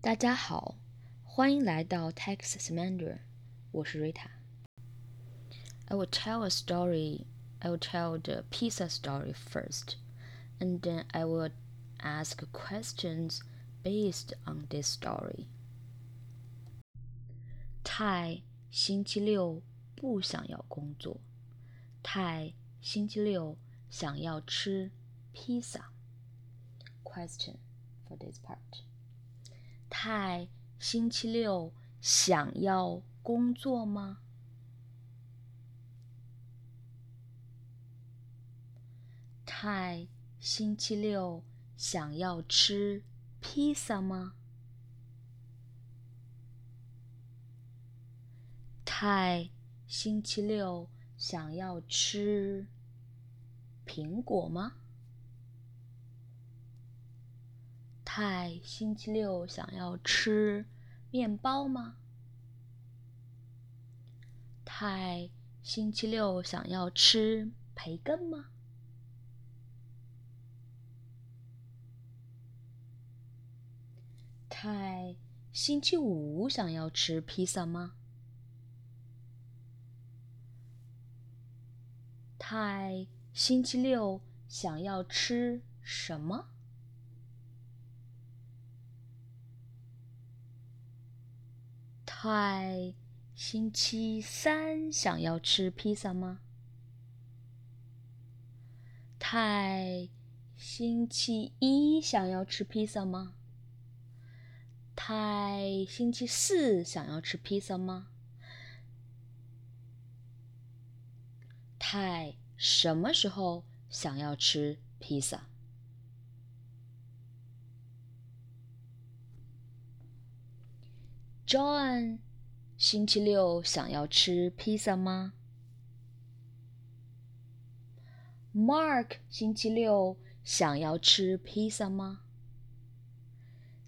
大家好，欢迎来到 Texas Mandarin，我是 Rita。I will tell a story. I will tell the pizza story first, and then I will ask questions based on this story. 泰星期六不想要工作。泰星期六想要吃披萨。Question for this part. 泰星期六想要工作吗？泰星期六想要吃披萨吗？泰星期六想要吃苹果吗？泰星期六想要吃面包吗？泰星期六想要吃培根吗？泰星期五想要吃披萨吗？泰星期六想要吃什么？泰星期三想要吃披萨吗？泰星期一想要吃披萨吗？泰星期四想要吃披萨吗？泰什么时候想要吃披萨 ？John 星期六想要吃披萨吗？Mark 星期六想要吃披萨吗？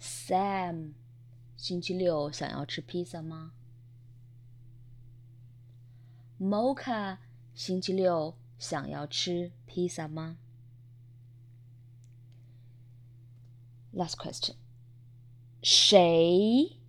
Sam，星期六想要吃披萨吗？Mocha，星期六想要吃披萨吗？Last question，谁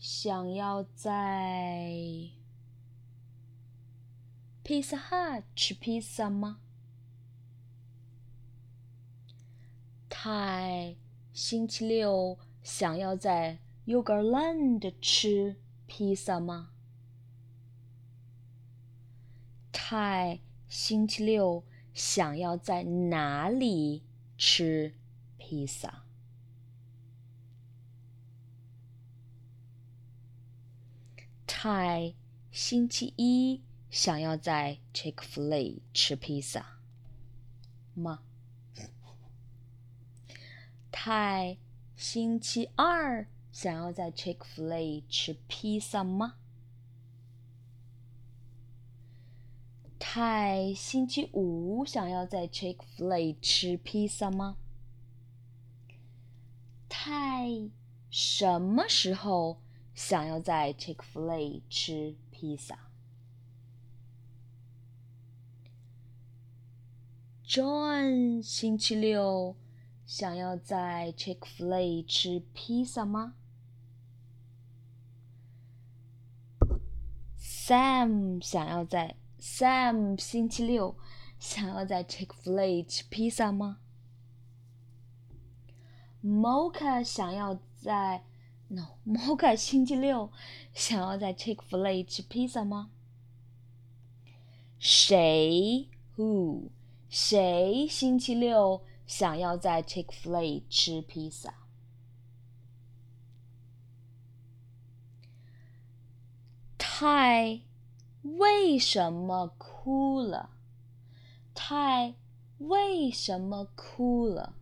想要在 Pizza Hut 吃披萨吗？泰星期六。想要在 Yogurtland 吃披萨吗？泰星期六想要在哪里吃披萨？泰星期一想要在 Chick-fil-A 吃披萨吗？泰。星期二想要在 Chick-fil-A 吃披萨吗？泰星期五想要在 Chick-fil-A 吃披萨吗？泰什么时候想要在 Chick-fil-A 吃披萨？John 星期六。想要在 Chick-fil-A 吃披萨吗？Sam 想要在 Sam 星期六想要在 Chick-fil-A 吃披萨吗 Mocha 想要在 No，某个星期六想要在 Chick-fil-A 吃披萨吗？谁 Who 谁星期六想要在 Chick-fil-A 吃披萨？泰为什么哭了？泰为什么哭了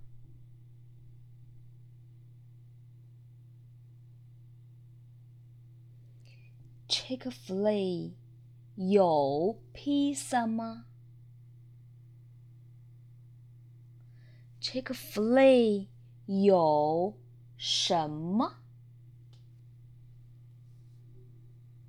？Chick-fil-A 有披萨吗？Chick-fil-A 有什么？